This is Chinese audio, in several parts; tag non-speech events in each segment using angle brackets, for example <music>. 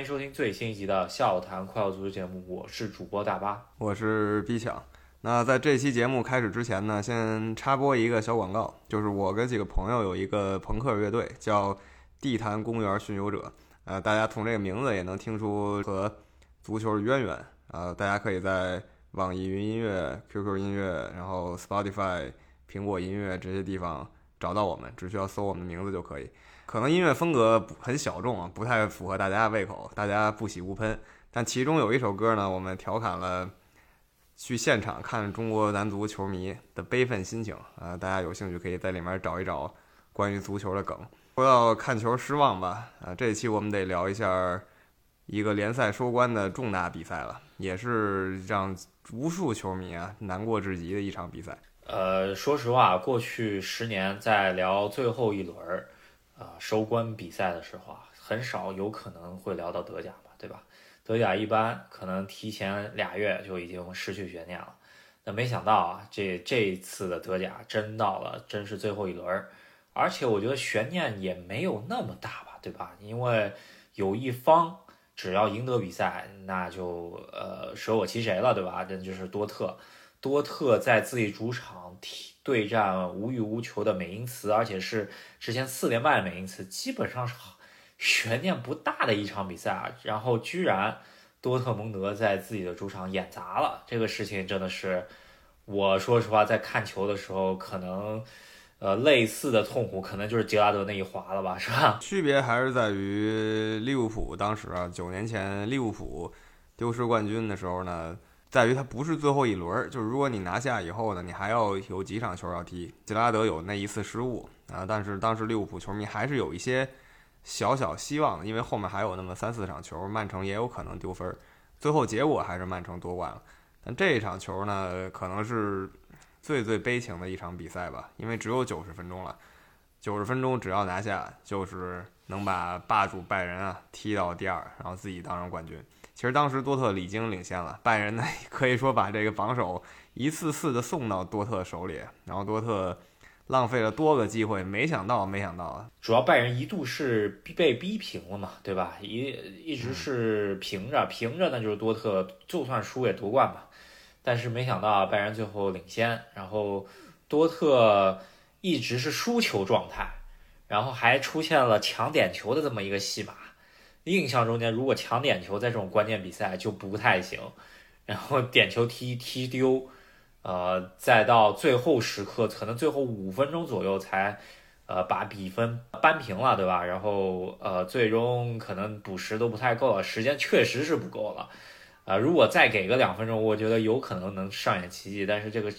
欢迎收听最新一集的笑谈快乐足球节目，我是主播大巴，我是 B 强。那在这期节目开始之前呢，先插播一个小广告，就是我跟几个朋友有一个朋克乐队，叫地坛公园巡游者。呃，大家从这个名字也能听出和足球的渊源。呃，大家可以在网易云音乐、QQ 音乐，然后 Spotify、苹果音乐这些地方找到我们，只需要搜我们的名字就可以。可能音乐风格很小众啊，不太符合大家的胃口，大家不喜勿喷。但其中有一首歌呢，我们调侃了去现场看中国男足球迷的悲愤心情啊。大家有兴趣可以在里面找一找关于足球的梗。说到看球失望吧，啊，这期我们得聊一下一个联赛收官的重大比赛了，也是让无数球迷啊难过至极的一场比赛。呃，说实话，过去十年在聊最后一轮儿。啊，收官比赛的时候啊，很少有可能会聊到德甲吧，对吧？德甲一般可能提前俩月就已经失去悬念了。那没想到啊，这这次的德甲真到了，真是最后一轮，而且我觉得悬念也没有那么大吧，对吧？因为有一方只要赢得比赛，那就呃舍我其谁了，对吧？这就是多特，多特在自己主场踢。对战无欲无求的美因茨，而且是之前四连败的美因茨，基本上是悬念不大的一场比赛啊。然后居然多特蒙德在自己的主场演砸了，这个事情真的是，我说实话，在看球的时候，可能呃类似的痛苦，可能就是杰拉德那一滑了吧，是吧？<laughs> 区别还是在于利物浦当时啊，九年前利物浦丢失冠军的时候呢。在于它不是最后一轮，就是如果你拿下以后呢，你还要有几场球要踢。吉拉德有那一次失误啊，但是当时利物浦球迷还是有一些小小希望的，因为后面还有那么三四场球，曼城也有可能丢分。最后结果还是曼城夺冠了。但这一场球呢，可能是最最悲情的一场比赛吧，因为只有九十分钟了，九十分钟只要拿下，就是能把霸主拜仁啊踢到第二，然后自己当上冠军。其实当时多特已经领先了，拜仁呢可以说把这个榜首一次次的送到多特手里，然后多特浪费了多个机会，没想到，没想到啊！主要拜仁一度是被逼平了嘛，对吧？一一直是平着，平着那就是多特就算输也夺冠嘛。但是没想到拜仁最后领先，然后多特一直是输球状态，然后还出现了抢点球的这么一个戏码。印象中间，如果抢点球在这种关键比赛就不太行，然后点球踢踢丢，呃，再到最后时刻，可能最后五分钟左右才，呃，把比分扳平了，对吧？然后呃，最终可能补时都不太够了，时间确实是不够了，啊，如果再给个两分钟，我觉得有可能能上演奇迹，但是这个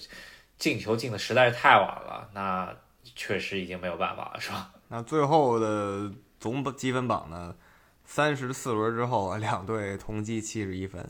进球进的实在是太晚了，那确实已经没有办法了，是吧？那最后的总积分榜呢？三十四轮之后，两队同积七十一分，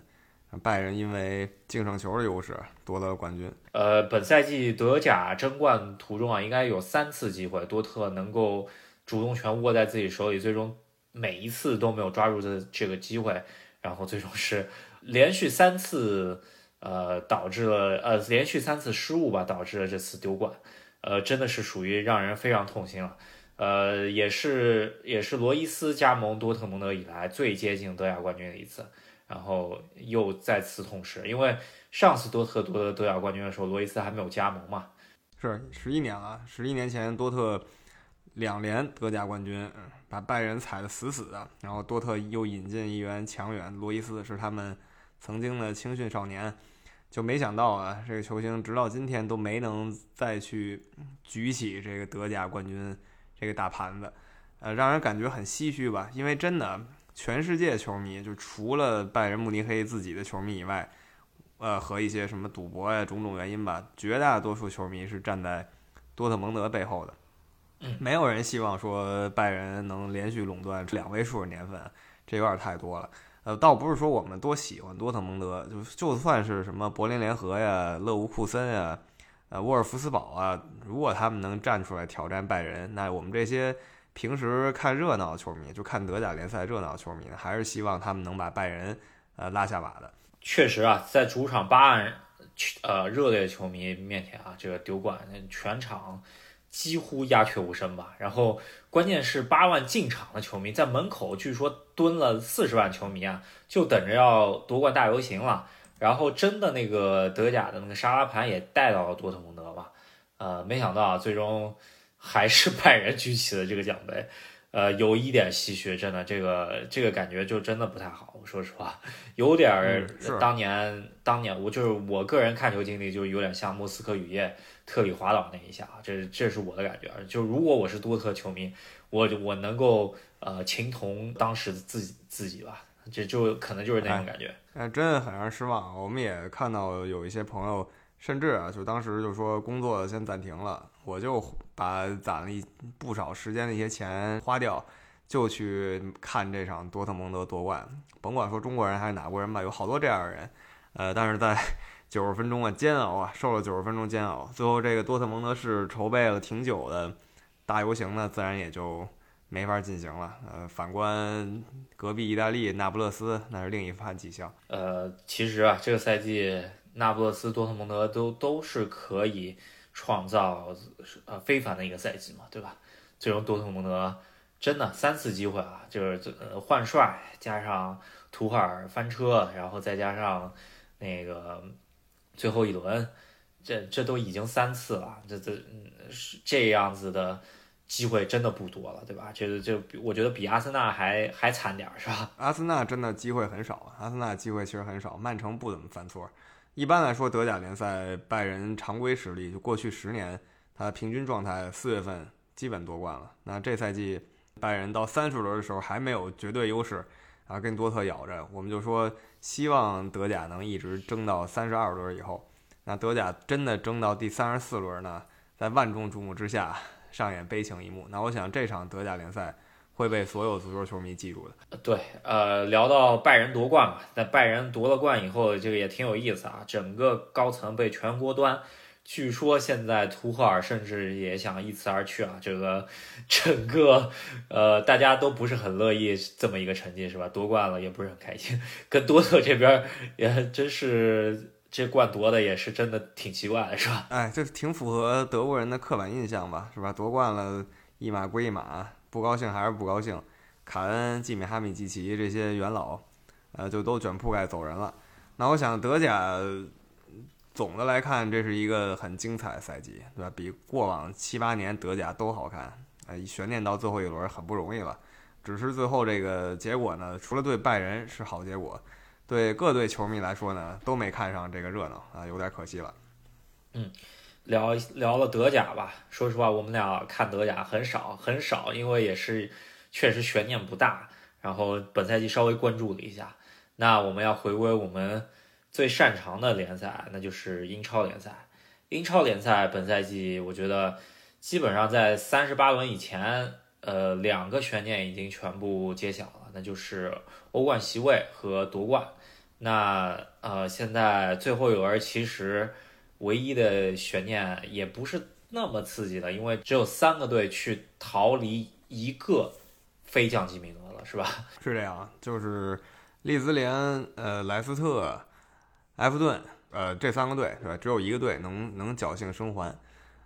拜仁因为净胜球的优势夺得了冠军。呃，本赛季德甲争冠途中啊，应该有三次机会，多特能够主动权握在自己手里，最终每一次都没有抓住的这个机会，然后最终是连续三次，呃，导致了呃连续三次失误吧，导致了这次丢冠，呃，真的是属于让人非常痛心了。呃，也是也是罗伊斯加盟多特蒙德以来最接近德甲冠军的一次，然后又再次痛失，因为上次多特夺得德甲冠军的时候，罗伊斯还没有加盟嘛。是十一年了，十一年前多特两连德甲冠军，把拜仁踩得死死的，然后多特又引进一员强援，罗伊斯是他们曾经的青训少年，就没想到啊，这个球星直到今天都没能再去举起这个德甲冠军。这个大盘子，呃，让人感觉很唏嘘吧？因为真的，全世界球迷就除了拜仁慕尼黑自己的球迷以外，呃，和一些什么赌博呀种种原因吧，绝大多数球迷是站在多特蒙德背后的。没有人希望说拜仁能连续垄断两位数的年份，这有点太多了。呃，倒不是说我们多喜欢多特蒙德，就就算是什么柏林联合呀、勒沃库森呀。呃，沃尔夫斯堡啊，如果他们能站出来挑战拜仁，那我们这些平时看热闹的球迷，就看德甲联赛热闹的球迷，还是希望他们能把拜仁呃拉下马的。确实啊，在主场八万呃热烈球迷面前啊，这个丢冠，全场几乎鸦雀无声吧。然后关键是八万进场的球迷在门口，据说蹲了四十万球迷啊，就等着要夺冠大游行了。然后真的那个德甲的那个沙拉盘也带到了多特蒙德嘛，呃，没想到啊，最终还是 <laughs> 拜仁举起了这个奖杯。呃，有一点唏嘘，真的，这个这个感觉就真的不太好。我说实话，有点儿当年当年我就是我个人看球经历，就有点像莫斯科雨夜特里滑倒那一下啊，这这是我的感觉。就如果我是多特球迷，我我能够呃情同当时的自己自己吧，这就可能就是那种感觉。哎，真的很让人失望。我们也看到有一些朋友，甚至啊，就当时就说工作先暂停了，我就。把攒了一不少时间的一些钱花掉，就去看这场多特蒙德夺冠。甭管说中国人还是哪国人吧，有好多这样的人。呃，但是在 <laughs> 九十分钟啊，煎熬啊，受了九十分钟煎熬，最后这个多特蒙德是筹备了挺久的大游行呢，自然也就没法进行了。呃，反观隔壁意大利那不勒斯，那是另一番景象。呃，其实啊，这个赛季那不勒斯、多特蒙德都都是可以。创造呃非凡的一个赛季嘛，对吧？最终多特蒙德真的三次机会啊，就是换帅加上图赫尔翻车，然后再加上那个最后一轮，这这都已经三次了，这这是这样子的机会真的不多了，对吧？这就我觉得比阿森纳还还惨点儿，是吧？<laughs> 阿森纳真的机会很少，阿森纳机会其实很少，曼城不怎么犯错。一般来说，德甲联赛拜仁常规实力就过去十年，他平均状态四月份基本夺冠了。那这赛季拜仁到三十轮的时候还没有绝对优势，啊，跟多特咬着。我们就说希望德甲能一直争到三十二轮以后。那德甲真的争到第三十四轮呢，在万众瞩目之下上演悲情一幕。那我想这场德甲联赛。会被所有足球球迷记住的。对，呃，聊到拜仁夺冠嘛，在拜仁夺了冠以后，这个也挺有意思啊。整个高层被全国端，据说现在图赫尔甚至也想一辞而去啊。这个整个，呃，大家都不是很乐意这么一个成绩，是吧？夺冠了也不是很开心，跟多特这边也真是这冠夺的也是真的挺奇怪的，是吧？哎，这挺符合德国人的刻板印象吧，是吧？夺冠了一码归一码。不高兴还是不高兴，卡恩、季米哈米、季奇这些元老，呃，就都卷铺盖走人了。那我想德甲总的来看，这是一个很精彩的赛季，对吧？比过往七八年德甲都好看。呃，悬念到最后一轮很不容易了。只是最后这个结果呢，除了对拜仁是好结果，对各队球迷来说呢，都没看上这个热闹啊，有点可惜了。嗯。聊聊了德甲吧，说实话，我们俩看德甲很少很少，因为也是确实悬念不大。然后本赛季稍微关注了一下，那我们要回归我们最擅长的联赛，那就是英超联赛。英超联赛本赛季，我觉得基本上在三十八轮以前，呃，两个悬念已经全部揭晓了，那就是欧冠席位和夺冠。那呃，现在最后一轮其实。唯一的悬念也不是那么刺激的，因为只有三个队去逃离一个非降级名额了，是吧？<laughs> 是这样，就是利兹联、呃莱斯特、埃弗顿，呃这三个队，是吧？只有一个队能能侥幸生还。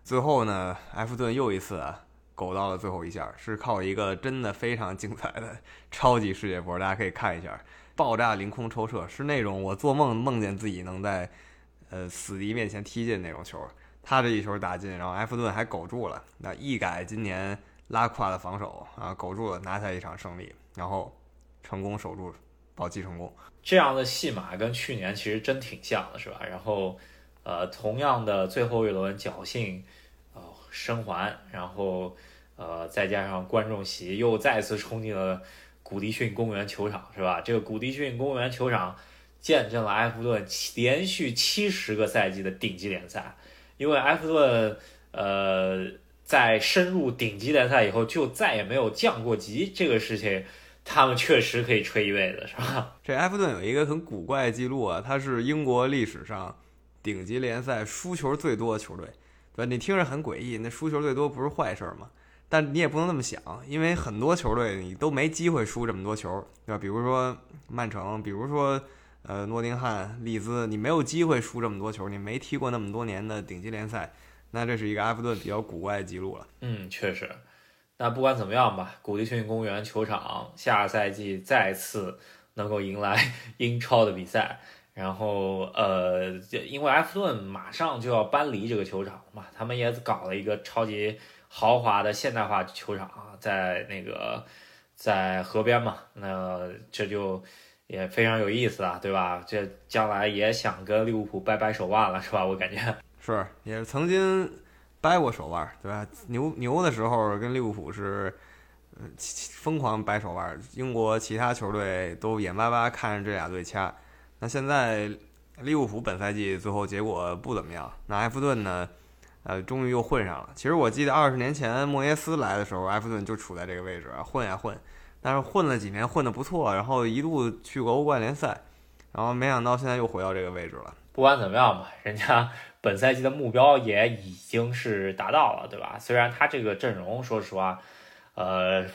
最后呢，埃弗顿又一次啊苟到了最后一下，是靠一个真的非常精彩的 <laughs> 超级世界波，大家可以看一下，爆炸凌空抽射，是那种我做梦梦见自己能在。呃，死敌面前踢进那种球，他这一球打进，然后埃弗顿还苟住了。那一改今年拉胯的防守啊，苟住了，拿下一场胜利，然后成功守住保级成功。这样的戏码跟去年其实真挺像的，是吧？然后呃，同样的最后一轮侥幸呃生还，然后呃再加上观众席又再次冲进了古迪逊公园球场，是吧？这个古迪逊公园球场。见证了埃弗顿连续七十个赛季的顶级联赛，因为埃弗顿呃在深入顶级联赛以后就再也没有降过级，这个事情他们确实可以吹一辈子，是吧？<laughs> 这埃弗顿有一个很古怪的记录啊，它是英国历史上顶级联赛输球最多的球队，对吧？你听着很诡异，那输球最多不是坏事吗？但你也不能那么想，因为很多球队你都没机会输这么多球，对吧？比如说曼城，比如说。呃，诺丁汉、利兹，你没有机会输这么多球，你没踢过那么多年的顶级联赛，那这是一个埃弗顿比较古怪的记录了。嗯，确实。那不管怎么样吧，古迪逊公园球场下赛季再次能够迎来英超的比赛。然后呃，因为埃弗顿马上就要搬离这个球场嘛，他们也搞了一个超级豪华的现代化球场，在那个在河边嘛，那这就也非常有意思啊，对吧？这将来也想跟利物浦掰掰手腕了，是吧？我感觉是，也曾经掰过手腕，对吧？牛牛的时候跟利物浦是嗯疯狂掰手腕，英国其他球队都眼巴巴看着这俩队掐。那现在利物浦本赛季最后结果不怎么样，那埃弗顿呢？呃，终于又混上了。其实我记得二十年前莫耶斯来的时候，埃弗顿就处在这个位置啊，混呀混。但是混了几年，混得不错，然后一度去过欧冠联赛，然后没想到现在又回到这个位置了。不管怎么样吧，人家本赛季的目标也已经是达到了，对吧？虽然他这个阵容，说实话，呃，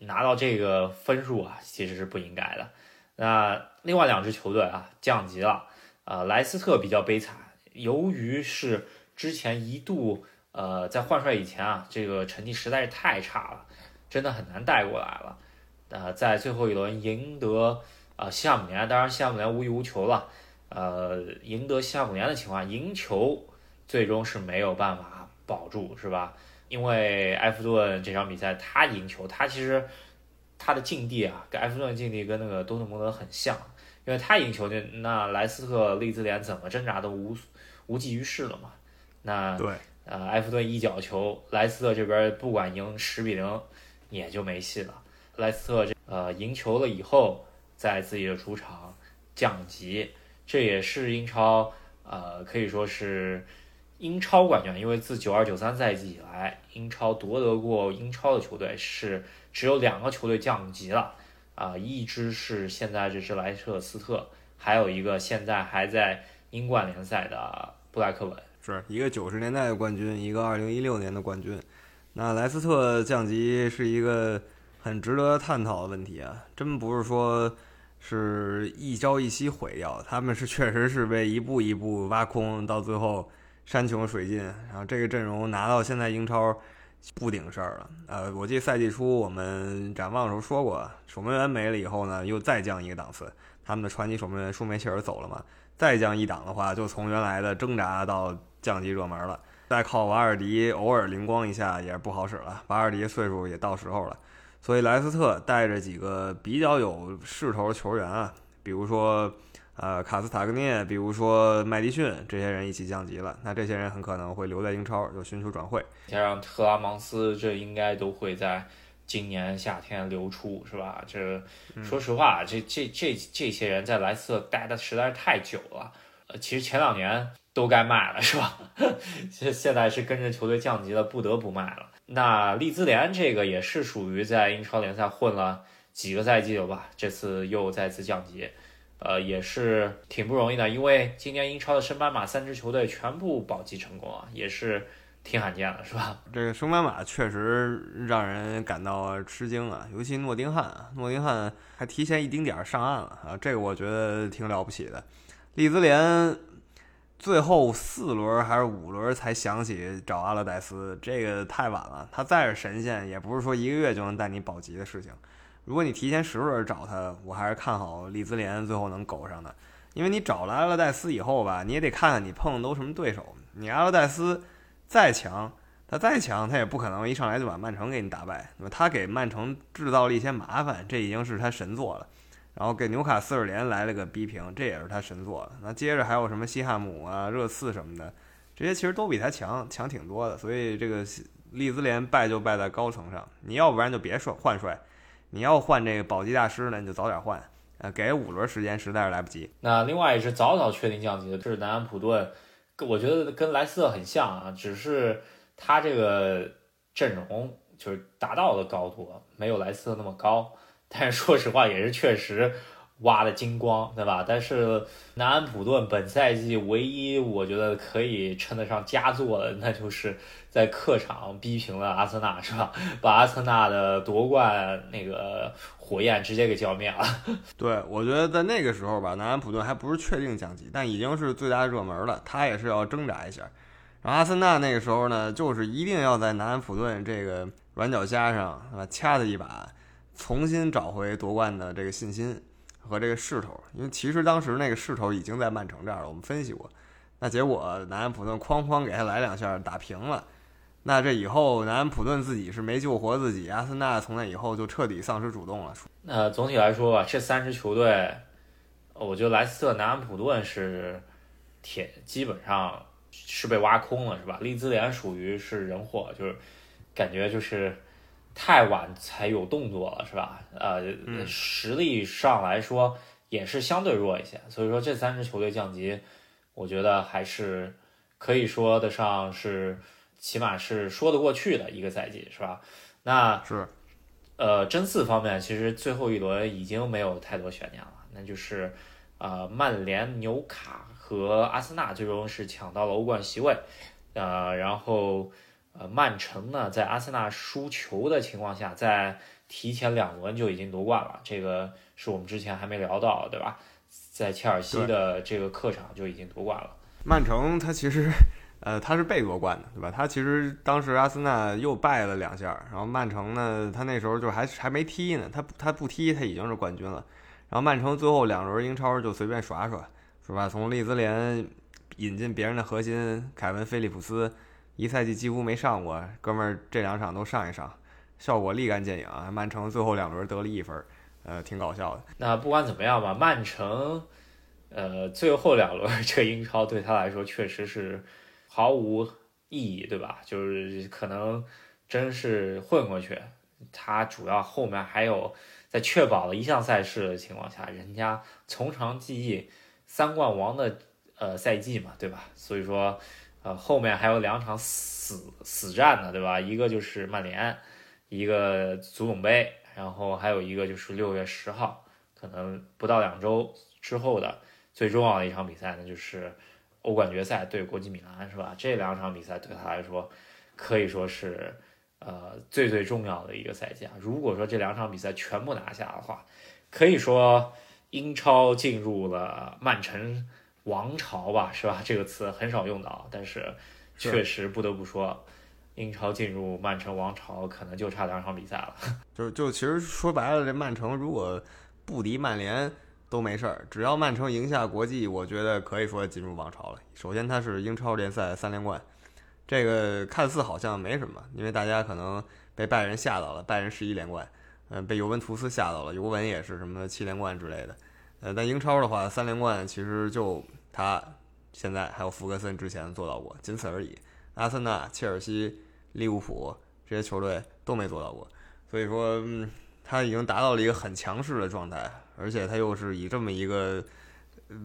拿到这个分数啊，其实是不应该的。那另外两支球队啊，降级了。呃，莱斯特比较悲惨，由于是之前一度呃在换帅以前啊，这个成绩实在是太差了，真的很难带过来了。呃，在最后一轮赢得呃西汉姆联，当然西汉姆联无欲无求了。呃，赢得西汉姆联的情况，赢球最终是没有办法保住，是吧？因为埃弗顿这场比赛他赢球，他其实。他的境地啊，跟埃弗顿境地跟那个多特蒙德很像，因为他赢球，那那莱斯特、利兹联怎么挣扎都无无济于事了嘛。那对，呃，埃弗顿一脚球，莱斯特这边不管赢十比零，也就没戏了。莱斯特这呃赢球了以后，在自己的主场降级，这也是英超呃可以说是英超冠军，因为自九二九三赛季以来，英超夺得过英超的球队是。只有两个球队降级了，啊，一支是现在这支莱彻斯特，还有一个现在还在英冠联赛的布莱克本，是一个九十年代的冠军，一个二零一六年的冠军。那莱斯特降级是一个很值得探讨的问题啊，真不是说是一朝一夕毁掉，他们是确实是被一步一步挖空，到最后山穷水尽，然后这个阵容拿到现在英超。不顶事儿了，呃，我记得赛季初我们展望的时候说过，守门员没了以后呢，又再降一个档次。他们的传奇守门员舒梅切尔走了嘛，再降一档的话，就从原来的挣扎到降级热门了。再靠瓦尔迪偶尔灵光一下也是不好使了，瓦尔迪岁数也到时候了，所以莱斯特带着几个比较有势头的球员啊，比如说。呃，卡斯塔格涅，比如说麦迪逊，这些人一起降级了，那这些人很可能会留在英超，就寻求转会。加上特拉芒斯，这应该都会在今年夏天流出，是吧？这说实话，这这这这些人在莱斯特待的实在是太久了，呃，其实前两年都该卖了，是吧？<laughs> 现现在是跟着球队降级了，不得不卖了。那利兹联这个也是属于在英超联赛混了几个赛季了吧？这次又再次降级。呃，也是挺不容易的，因为今年英超的升班马三支球队全部保级成功啊，也是挺罕见的，是吧？<laughs> 这个升班马确实让人感到吃惊啊，尤其诺丁汉，诺丁汉还提前一丁点儿上岸了啊，这个我觉得挺了不起的。利兹联最后四轮还是五轮才想起找阿勒代斯，这个太晚了。他再是神仙，也不是说一个月就能带你保级的事情。如果你提前十轮找他，我还是看好利兹联最后能苟上的，因为你找了阿勒代斯以后吧，你也得看看你碰的都什么对手。你阿勒代斯再强，他再强，他也不可能一上来就把曼城给你打败。那么他给曼城制造了一些麻烦，这已经是他神作了。然后给纽卡斯尔联来了个逼平，这也是他神作。那接着还有什么西汉姆啊、热刺什么的，这些其实都比他强，强挺多的。所以这个利兹联败就败在高层上，你要不然就别帅换帅。你要换这个保级大师呢，你就早点换，呃，给五轮时间实在是来不及。那另外一支早早确定降级的这是南安普顿，我觉得跟莱斯特很像啊，只是他这个阵容就是达到的高度没有莱斯特那么高，但是说实话也是确实。挖的精光，对吧？但是南安普顿本赛季唯一我觉得可以称得上佳作的，那就是在客场逼平了阿森纳，是吧？把阿森纳的夺冠那个火焰直接给浇灭了。<laughs> 对，我觉得在那个时候吧，南安普顿还不是确定降级，但已经是最大热门了，他也是要挣扎一下。然后阿森纳那个时候呢，就是一定要在南安普顿这个软脚虾上啊掐他一把，重新找回夺冠的这个信心和这个势头。因为其实当时那个势头已经在曼城这儿了，我们分析过。那结果南安普顿哐哐给他来两下，打平了。那这以后南安普顿自己是没救活自己，阿森纳从那以后就彻底丧失主动了。那总体来说吧，这三支球队，我觉得莱斯特、南安普顿是铁，基本上是被挖空了，是吧？利兹联属于是人祸，就是感觉就是太晚才有动作了，是吧？呃，实力上来说也是相对弱一些，所以说这三支球队降级，我觉得还是可以说得上是。起码是说得过去的一个赛季，是吧？那是，呃，争四方面其实最后一轮已经没有太多悬念了，那就是，呃，曼联、纽卡和阿森纳最终是抢到了欧冠席位，呃，然后，呃，曼城呢在阿森纳输球的情况下，在提前两轮就已经夺冠了，这个是我们之前还没聊到，对吧？在切尔西的这个客场就已经夺冠了。曼城他其实。呃，他是被夺冠的，对吧？他其实当时阿森纳又败了两下，然后曼城呢，他那时候就还还没踢呢，他他不踢，他已经是冠军了。然后曼城最后两轮英超就随便耍耍，是吧？从利兹联引进别人的核心凯文·菲利普斯，一赛季几乎没上过，哥们儿这两场都上一上，效果立竿见影啊！曼城最后两轮得了一分，呃，挺搞笑的。那不管怎么样吧，曼城，呃，最后两轮这英超对他来说确实是。毫无意义，对吧？就是可能真是混过去。他主要后面还有在确保了一项赛事的情况下，人家从长计议三冠王的呃赛季嘛，对吧？所以说呃后面还有两场死死战呢，对吧？一个就是曼联，一个足总杯，然后还有一个就是六月十号，可能不到两周之后的最重要的一场比赛呢，就是。欧冠决赛对国际米兰是吧？这两场比赛对他来说可以说是呃最最重要的一个赛季啊。如果说这两场比赛全部拿下的话，可以说英超进入了曼城王朝吧，是吧？这个词很少用到，但是确实不得不说，英超进入曼城王朝可能就差两场比赛了。<laughs> 就就其实说白了，这曼城如果不敌曼联。都没事儿，只要曼城赢下国际，我觉得可以说进入王朝了。首先，他是英超联赛三连冠，这个看似好像没什么，因为大家可能被拜仁吓到了，拜仁十一连冠，嗯，被尤文图斯吓到了，尤文也是什么七连冠之类的，呃，但英超的话，三连冠其实就他现在还有福格森之前做到过，仅此而已。阿森纳、切尔西、利物浦这些球队都没做到过，所以说，他已经达到了一个很强势的状态。而且他又是以这么一个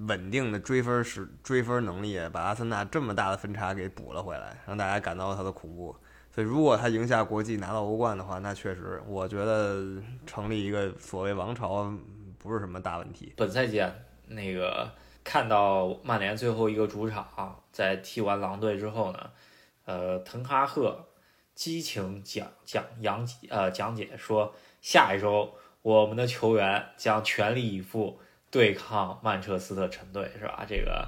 稳定的追分是追分能力，把阿森纳这么大的分差给补了回来，让大家感到他的恐怖。所以，如果他赢下国际拿到欧冠的话，那确实，我觉得成立一个所谓王朝不是什么大问题。本赛季那个看到曼联最后一个主场在踢完狼队之后呢，呃，滕哈赫激情讲讲讲呃讲解说下一周。我们的球员将全力以赴对抗曼彻斯特城队，是吧？这个，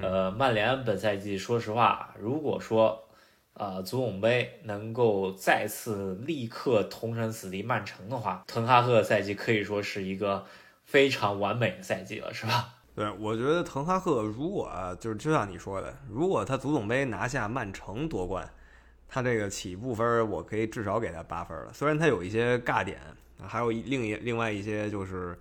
呃，曼联本赛季，说实话，如果说，呃，足总杯能够再次立刻同城死敌曼城的话，滕哈赫赛季可以说是一个非常完美的赛季了，是吧？对，我觉得滕哈赫如果就是就像你说的，如果他足总杯拿下曼城夺冠，他这个起步分我可以至少给他八分了，虽然他有一些尬点。还有另一另外一些就是，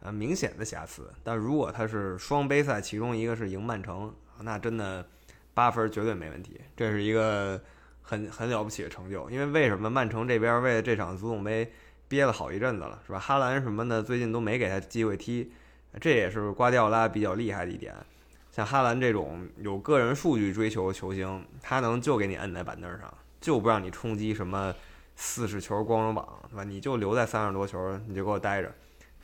呃，明显的瑕疵。但如果他是双杯赛，其中一个是赢曼城，那真的八分绝对没问题。这是一个很很了不起的成就。因为为什么曼城这边为了这场足总杯憋了好一阵子了，是吧？哈兰什么的最近都没给他机会踢，这也是瓜迪奥拉比较厉害的一点。像哈兰这种有个人数据追求的球星，他能就给你摁在板凳上，就不让你冲击什么。四十球光荣榜，对吧？你就留在三十多球，你就给我待着，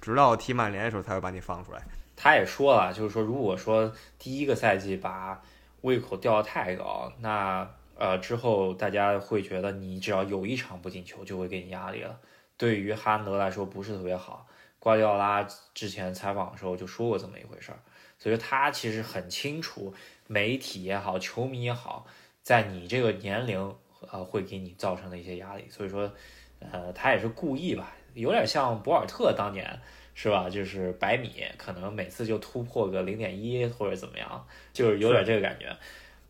直到踢曼联的时候才会把你放出来。他也说了，就是说，如果说第一个赛季把胃口吊得太高，那呃之后大家会觉得你只要有一场不进球就会给你压力了。对于哈兰德来说不是特别好。瓜迪奥拉之前采访的时候就说过这么一回事儿，所以他其实很清楚，媒体也好，球迷也好。在你这个年龄呃会给你造成的一些压力。所以说，呃，他也是故意吧，有点像博尔特当年是吧？就是百米可能每次就突破个零点一或者怎么样，就是有点这个感觉。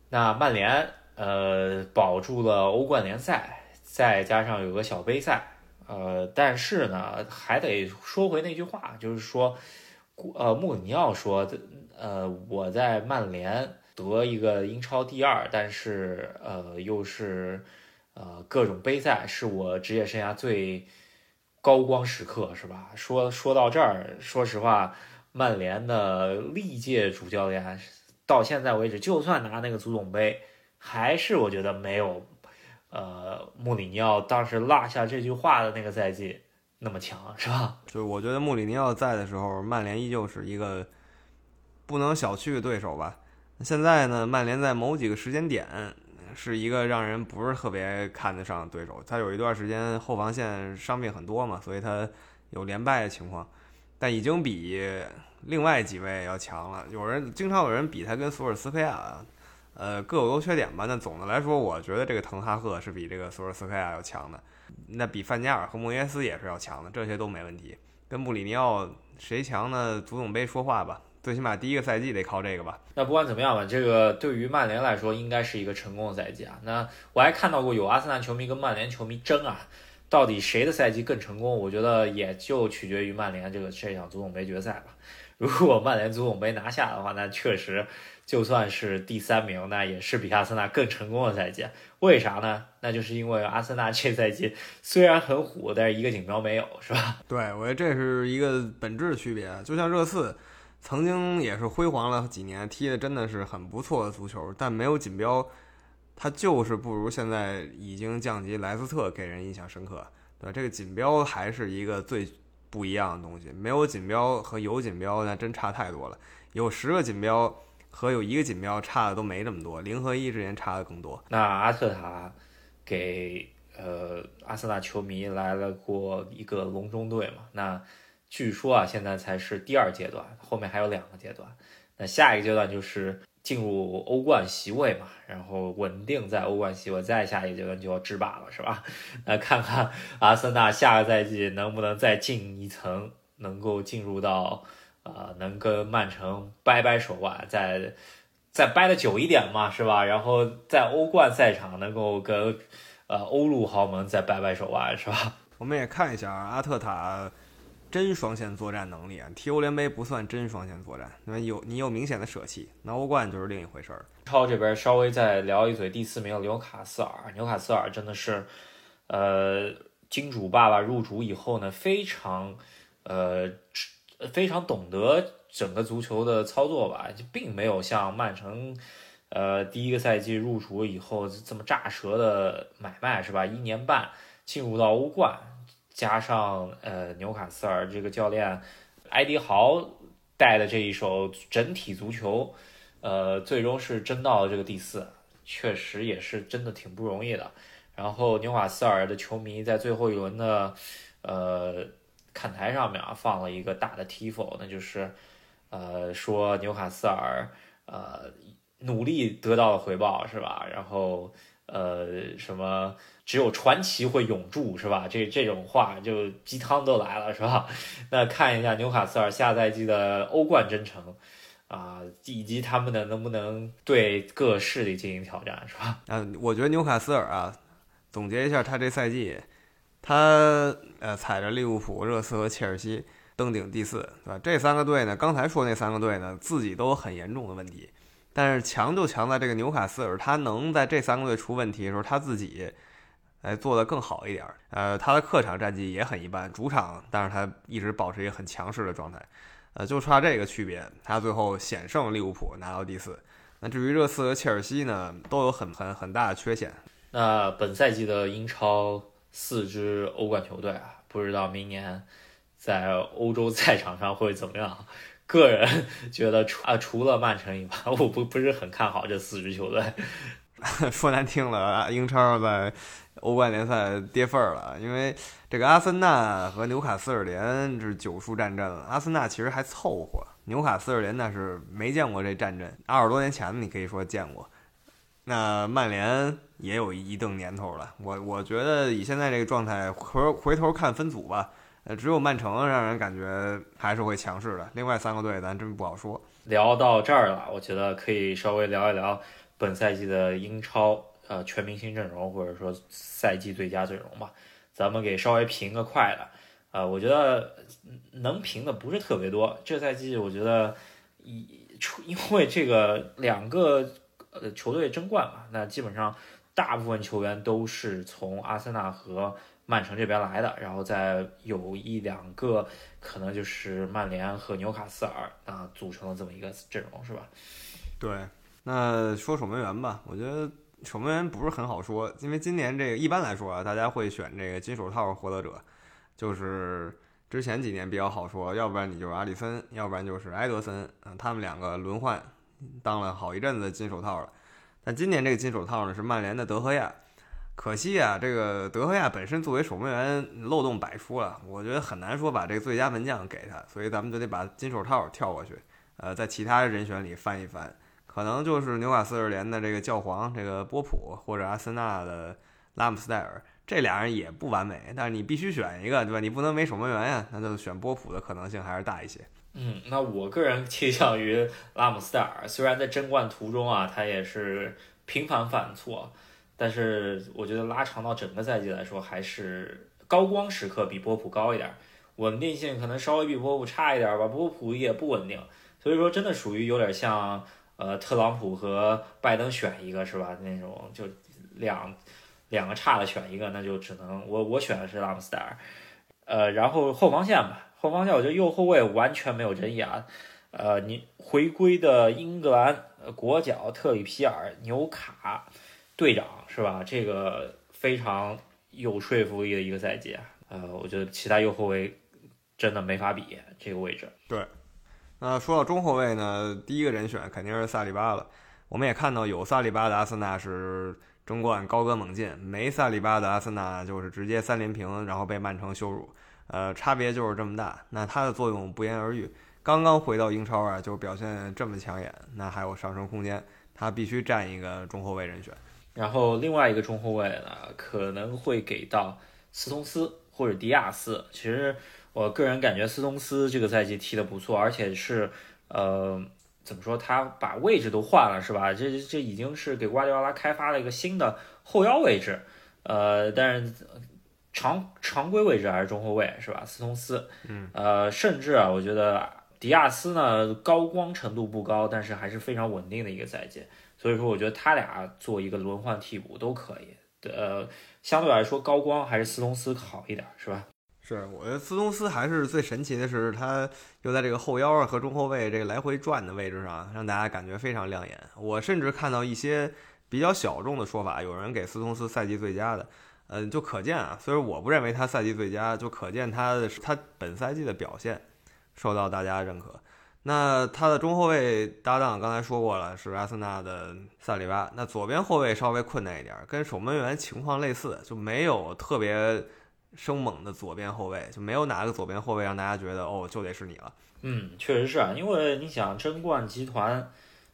那曼联呃保住了欧冠联赛，再加上有个小杯赛。呃，但是呢，还得说回那句话，就是说，呃，穆里尼奥说，呃，我在曼联得一个英超第二，但是呃，又是呃各种杯赛，是我职业生涯最高光时刻，是吧？说说到这儿，说实话，曼联的历届主教练到现在为止，就算拿那个足总杯，还是我觉得没有。呃，穆里尼奥当时落下这句话的那个赛季那么强，是吧？<laughs> 就是我觉得穆里尼奥在的时候，曼联依旧是一个不能小觑对手吧。现在呢，曼联在某几个时间点是一个让人不是特别看得上对手。他有一段时间后防线伤病很多嘛，所以他有连败的情况，但已经比另外几位要强了。有人经常有人比他跟索尔斯克亚。呃，各有优缺点吧。那总的来说，我觉得这个滕哈赫是比这个索尔斯克亚要强的。那比范加尔和莫耶斯也是要强的，这些都没问题。跟穆里尼奥谁强呢？足总杯说话吧。最起码第一个赛季得靠这个吧。那不管怎么样吧，这个对于曼联来说应该是一个成功的赛季啊。那我还看到过有阿森纳球迷跟曼联球迷争啊，到底谁的赛季更成功？我觉得也就取决于曼联这个这场足总杯决赛吧。如果曼联足总杯拿下的话，那确实。就算是第三名，那也是比阿森纳更成功的赛季。为啥呢？那就是因为阿森纳这赛季虽然很虎，但是一个锦标没有，是吧？对，我觉得这是一个本质区别。就像热刺曾经也是辉煌了几年，踢的真的是很不错的足球，但没有锦标，他就是不如现在已经降级莱斯特给人印象深刻。对，这个锦标还是一个最不一样的东西。没有锦标和有锦标，那真差太多了。有十个锦标。和有一个锦标差的都没这么多，零和一之间差的更多。那阿特塔给呃阿森纳球迷来了过一个隆中对嘛？那据说啊，现在才是第二阶段，后面还有两个阶段。那下一个阶段就是进入欧冠席位嘛，然后稳定在欧冠席位，再下一个阶段就要制霸了，是吧？<laughs> 那看看阿森纳下个赛季能不能再进一层，能够进入到。啊，能跟曼城掰掰手腕，再再掰的久一点嘛，是吧？然后在欧冠赛场能够跟呃欧陆豪门再掰掰手腕，是吧？<laughs> 我们也看一下阿特塔真双线作战能力啊，踢欧联杯不算真双线作战，因为有你有明显的舍弃，那欧冠就是另一回事儿。超这边稍微再聊一嘴，第四名纽卡斯尔，纽卡斯尔真的是呃金主爸爸入主以后呢，非常呃。非常懂得整个足球的操作吧，就并没有像曼城，呃，第一个赛季入主以后这么炸舌的买卖是吧？一年半进入到欧冠，加上呃纽卡斯尔这个教练埃迪豪带的这一手整体足球，呃，最终是争到了这个第四，确实也是真的挺不容易的。然后纽卡斯尔的球迷在最后一轮的，呃。看台上面啊放了一个大的 tifo，那就是，呃，说纽卡斯尔呃努力得到了回报是吧？然后呃什么只有传奇会永驻是吧？这这种话就鸡汤都来了是吧？<laughs> 那看一下纽卡斯尔下赛季的欧冠征程啊，以及他们的能不能对各势力进行挑战是吧？嗯，我觉得纽卡斯尔啊，总结一下他这赛季。他呃踩着利物浦、热刺和切尔西登顶第四，对吧？这三个队呢，刚才说那三个队呢，自己都有很严重的问题。但是强就强在这个纽卡斯尔，他能在这三个队出问题的时候，他自己哎做得更好一点。呃，他的客场战绩也很一般，主场但是他一直保持一个很强势的状态。呃，就差这个区别，他最后险胜利物浦拿到第四。那至于热刺和切尔西呢，都有很很很大的缺陷。那本赛季的英超。四支欧冠球队啊，不知道明年在欧洲赛场上会怎么样。个人觉得除啊除了曼城以外，我不不是很看好这四支球队。<laughs> 说难听了，英超在欧冠联赛跌份儿了，因为这个阿森纳和纽卡斯尔联是九输战阵了。阿森纳其实还凑合，纽卡斯尔联那是没见过这战阵，二十多年前你可以说见过。那曼联也有一定年头了，我我觉得以现在这个状态，回回头看分组吧，呃，只有曼城让人感觉还是会强势的，另外三个队咱真不好说。聊到这儿了，我觉得可以稍微聊一聊本赛季的英超呃全明星阵容，或者说赛季最佳阵容吧。咱们给稍微评个快的，呃，我觉得能评的不是特别多。这赛季我觉得一出因为这个两个呃球队争冠嘛，那基本上大部分球员都是从阿森纳和曼城这边来的，然后再有一两个可能就是曼联和纽卡斯尔啊组成了这么一个阵容，是吧？对，那说守门员吧，我觉得守门员不是很好说，因为今年这个一般来说啊，大家会选这个金手套获得者，就是之前几年比较好说，要不然你就是阿里森，要不然就是埃德森，嗯，他们两个轮换当了好一阵子金手套了。但今年这个金手套呢是曼联的德赫亚。可惜啊，这个德赫亚本身作为守门员漏洞百出了，我觉得很难说把这个最佳门将给他，所以咱们就得把金手套跳过去，呃，在其他人选里翻一翻，可能就是纽卡斯尔联的这个教皇这个波普，或者阿森纳的拉姆斯戴尔，这俩人也不完美，但是你必须选一个，对吧？你不能没守门员呀，那就选波普的可能性还是大一些。嗯，那我个人 <laughs> 倾向于拉姆斯戴尔，虽然在争冠途中啊，他也是频繁犯错。但是我觉得拉长到整个赛季来说，还是高光时刻比波普高一点，稳定性可能稍微比波普差一点吧。波普也不稳定，所以说真的属于有点像呃特朗普和拜登选一个是吧？那种就两两个差的选一个，那就只能我我选的是拉姆斯戴尔。呃，然后后防线吧，后防线我觉得右后卫完全没有争议啊。呃，你回归的英格兰国脚特里皮尔、纽卡。队长是吧？这个非常有说服力的一个赛季啊。呃，我觉得其他右后卫真的没法比这个位置。对，那说到中后卫呢，第一个人选肯定是萨利巴了。我们也看到有萨利巴的阿森纳是争冠高歌猛进，没萨利巴的阿森纳就是直接三连平，然后被曼城羞辱。呃，差别就是这么大。那它的作用不言而喻。刚刚回到英超啊，就表现这么抢眼，那还有上升空间。他必须占一个中后卫人选。然后另外一个中后卫呢，可能会给到斯通斯或者迪亚斯。其实我个人感觉斯通斯这个赛季踢得不错，而且是呃怎么说，他把位置都换了，是吧？这这已经是给瓜迪奥拉开发了一个新的后腰位置。呃，但是常常规位置还是中后卫，是吧？斯通斯，嗯，呃，甚至啊，我觉得迪亚斯呢高光程度不高，但是还是非常稳定的一个赛季。所以说，我觉得他俩做一个轮换替补都可以。呃，相对来说，高光还是斯通斯好一点，是吧？是，我觉得斯通斯还是最神奇的是，他又在这个后腰啊和中后卫这个来回转的位置上，让大家感觉非常亮眼。我甚至看到一些比较小众的说法，有人给斯通斯赛季最佳的，嗯，就可见啊，虽然我不认为他赛季最佳，就可见他的他本赛季的表现受到大家认可。那他的中后卫搭档刚才说过了，是阿森纳的萨里巴。那左边后卫稍微困难一点，跟守门员情况类似，就没有特别生猛的左边后卫，就没有哪个左边后卫让大家觉得哦，就得是你了。嗯，确实是啊，因为你想争冠集团，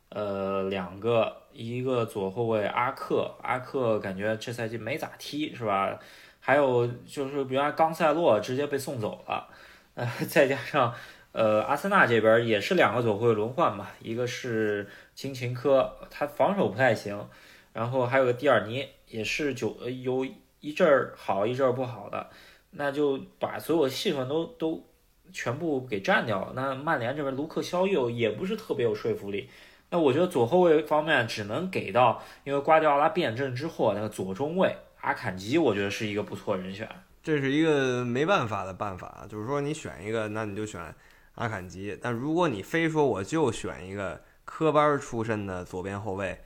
呃，两个，一个左后卫阿克，阿克感觉这赛季没咋踢，是吧？还有就是比如冈塞洛直接被送走了，呃，再加上。呃，阿森纳这边也是两个左后卫轮换嘛，一个是金琴科，他防守不太行，然后还有个蒂尔尼，也是就有一阵儿好一阵儿不好的，那就把所有戏份都都全部给占掉了。那曼联这边卢克肖又也不是特别有说服力，那我觉得左后卫方面只能给到，因为瓜迪奥拉变阵之后那个左中卫阿坎吉，我觉得是一个不错人选。这是一个没办法的办法，就是说你选一个，那你就选。阿坎吉，但如果你非说我就选一个科班出身的左边后卫，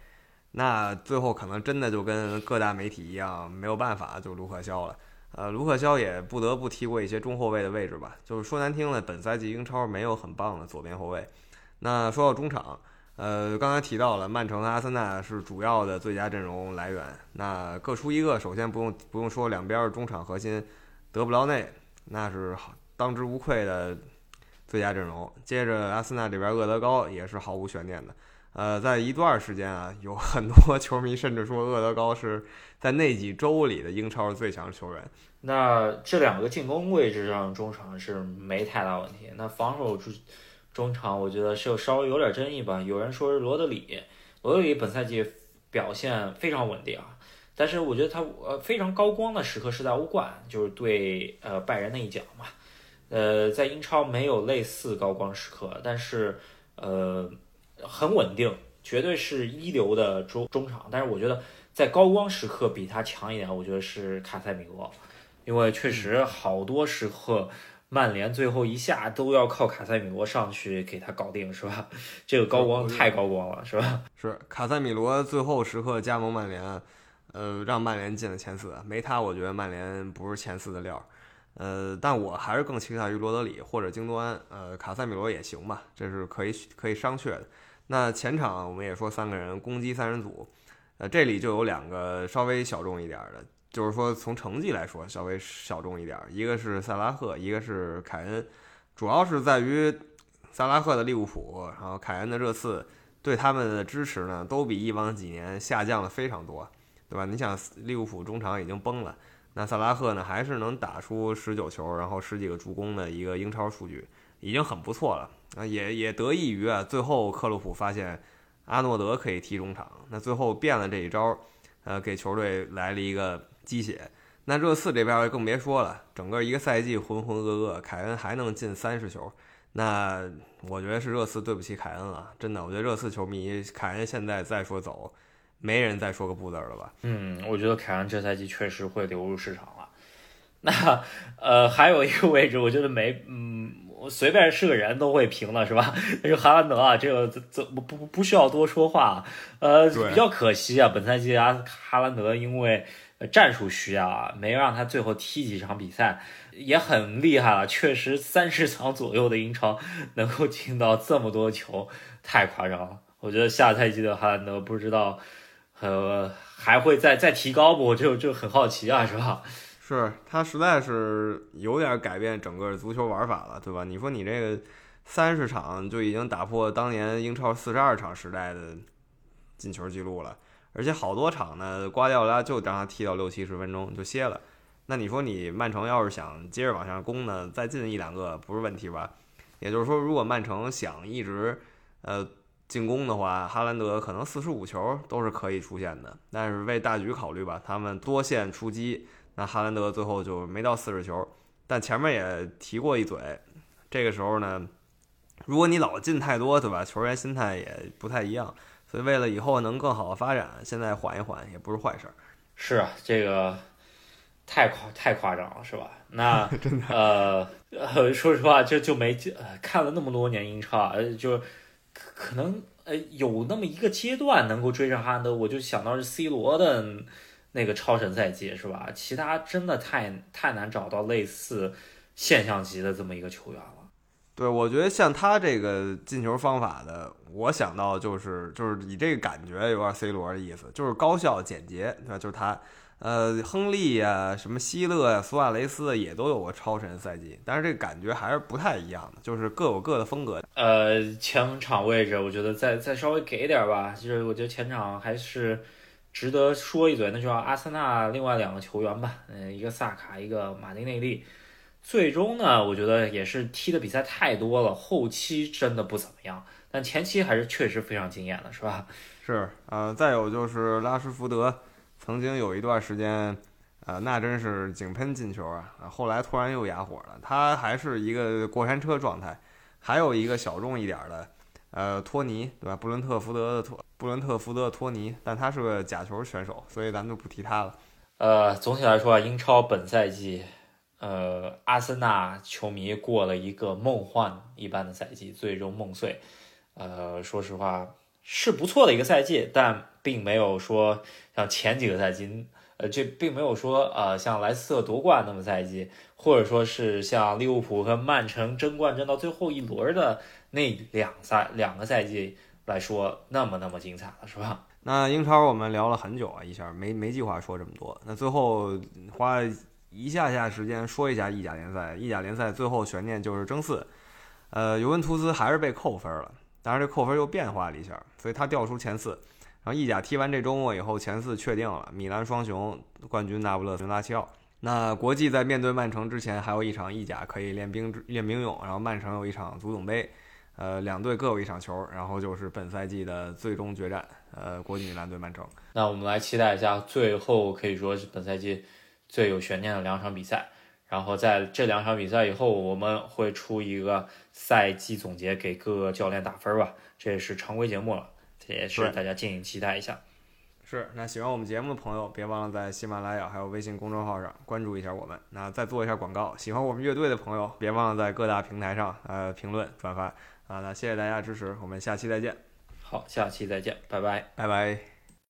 那最后可能真的就跟各大媒体一样，没有办法就卢克肖了。呃，卢克肖也不得不踢过一些中后卫的位置吧。就是说难听了，本赛季英超没有很棒的左边后卫。那说到中场，呃，刚才提到了曼城和阿森纳是主要的最佳阵容来源，那各出一个。首先不用不用说两边中场核心，德布劳内那是当之无愧的。最佳阵容，接着阿森纳这边厄德高也是毫无悬念的，呃，在一段时间啊，有很多球迷甚至说厄德高是在那几周里的英超最强球员。那这两个进攻位置上中场是没太大问题，那防守中场我觉得是有稍微有点争议吧。有人说是罗德里，罗德里本赛季表现非常稳定啊，但是我觉得他呃非常高光的时刻是在欧冠，就是对呃拜仁那一脚嘛。呃，在英超没有类似高光时刻，但是呃。很稳定，绝对是一流的中中场。但是我觉得在高光时刻比他强一点，我觉得是卡塞米罗，因为确实好多时刻曼联最后一下都要靠卡塞米罗上去给他搞定，是吧？<laughs> 这个高光太高光了，是吧？<laughs> 是卡塞米罗最后时刻加盟曼联，呃，让曼联进了前四。没他，我觉得曼联不是前四的料。呃，但我还是更倾向于罗德里或者京多安。呃，卡塞米罗也行吧，这是可以可以商榷的。那前场我们也说三个人攻击三人组，呃，这里就有两个稍微小众一点的，就是说从成绩来说稍微小众一点，一个是萨拉赫，一个是凯恩，主要是在于萨拉赫的利物浦，然后凯恩的热刺对他们的支持呢，都比以往几年下降了非常多，对吧？你想利物浦中场已经崩了，那萨拉赫呢还是能打出十九球，然后十几个助攻的一个英超数据，已经很不错了。啊，也也得益于啊，最后克洛普发现阿诺德可以踢中场，那最后变了这一招，呃，给球队来了一个鸡血。那热刺这边更别说了，整个一个赛季浑浑噩噩，凯恩还能进三十球，那我觉得是热刺对不起凯恩了，真的，我觉得热刺球迷凯恩现在再说走，没人再说个不字了吧？嗯，我觉得凯恩这赛季确实会流入市场了。那呃，还有一个位置，我觉得没，嗯。我随便是个人都会评了，是吧？<laughs> 那是哈兰德啊，这个这不不不需要多说话。呃，比较可惜啊，本赛季啊，哈兰德因为战术需要啊，没让他最后踢几场比赛，也很厉害了。确实，三十场左右的英超能够进到这么多球，太夸张了。我觉得下赛季的哈兰德不知道呃还会再再提高不？就就很好奇啊，是吧？<laughs> 是他实在是有点改变整个足球玩法了，对吧？你说你这个三十场就已经打破当年英超四十二场时代的进球记录了，而且好多场呢，瓜迪奥拉就让他踢到六七十分钟就歇了。那你说你曼城要是想接着往下攻呢，再进一两个不是问题吧？也就是说，如果曼城想一直呃进攻的话，哈兰德可能四十五球都是可以出现的。但是为大局考虑吧，他们多线出击。那哈兰德最后就没到四十球，但前面也提过一嘴，这个时候呢，如果你老进太多，对吧？球员心态也不太一样，所以为了以后能更好的发展，现在缓一缓也不是坏事儿。是啊，这个太夸太夸张了，是吧？那 <laughs> 真的呃呃，说实话，就就没看了那么多年英超，呃，就可能呃有那么一个阶段能够追上哈兰德，我就想到是 C 罗的。那个超神赛季是吧？其他真的太太难找到类似现象级的这么一个球员了。对，我觉得像他这个进球方法的，我想到就是就是以这个感觉有点 C 罗的意思，就是高效简洁，对吧？就是他，呃，亨利呀、什么希勒呀、苏亚雷斯也都有过超神赛季，但是这个感觉还是不太一样的，就是各有各的风格。呃，前场位置我觉得再再稍微给一点吧，就是我觉得前场还是。值得说一嘴，那就阿森纳另外两个球员吧，嗯，一个萨卡，一个马丁内利。最终呢，我觉得也是踢的比赛太多了，后期真的不怎么样，但前期还是确实非常惊艳的，是吧？<laughs> 是，呃，再有就是拉什福德，曾经有一段时间，呃，那真是井喷进球啊，后来突然又哑火了，他还是一个过山车状态。还有一个小众一点的。呃，托尼对吧？布伦特福德的托布伦特福德的托尼，但他是个假球选手，所以咱们就不提他了。呃，总体来说啊，英超本赛季，呃，阿森纳球迷过了一个梦幻一般的赛季，最终梦碎。呃，说实话是不错的一个赛季，但并没有说像前几个赛季，呃，这并没有说呃像莱斯特夺冠那么赛季，或者说是像利物浦和曼城争冠争到最后一轮的。那两赛两个赛季来说，那么那么精彩了，是吧？那英超我们聊了很久啊，一下没没计划说这么多。那最后花一下下时间说一下意甲联赛。意甲联赛最后悬念就是争四，呃，尤文图斯还是被扣分了。当然这扣分又变化了一下，所以他掉出前四。然后意甲踢完这周末以后，前四确定了，米兰双雄冠军那不勒斯拉齐奥。那国际在面对曼城之前，还有一场意甲可以练兵练兵用，然后曼城有一场足总杯，呃，两队各有一场球，然后就是本赛季的最终决战，呃，国际米兰对曼城。那我们来期待一下，最后可以说是本赛季最有悬念的两场比赛。然后在这两场比赛以后，我们会出一个赛季总结，给各个教练打分吧。这也是常规节目了，这也是大家敬请期待一下。是，那喜欢我们节目的朋友，别忘了在喜马拉雅还有微信公众号上关注一下我们。那再做一下广告，喜欢我们乐队的朋友，别忘了在各大平台上呃评论转发啊。那谢谢大家支持，我们下期再见。好，下期再见，拜拜，拜拜。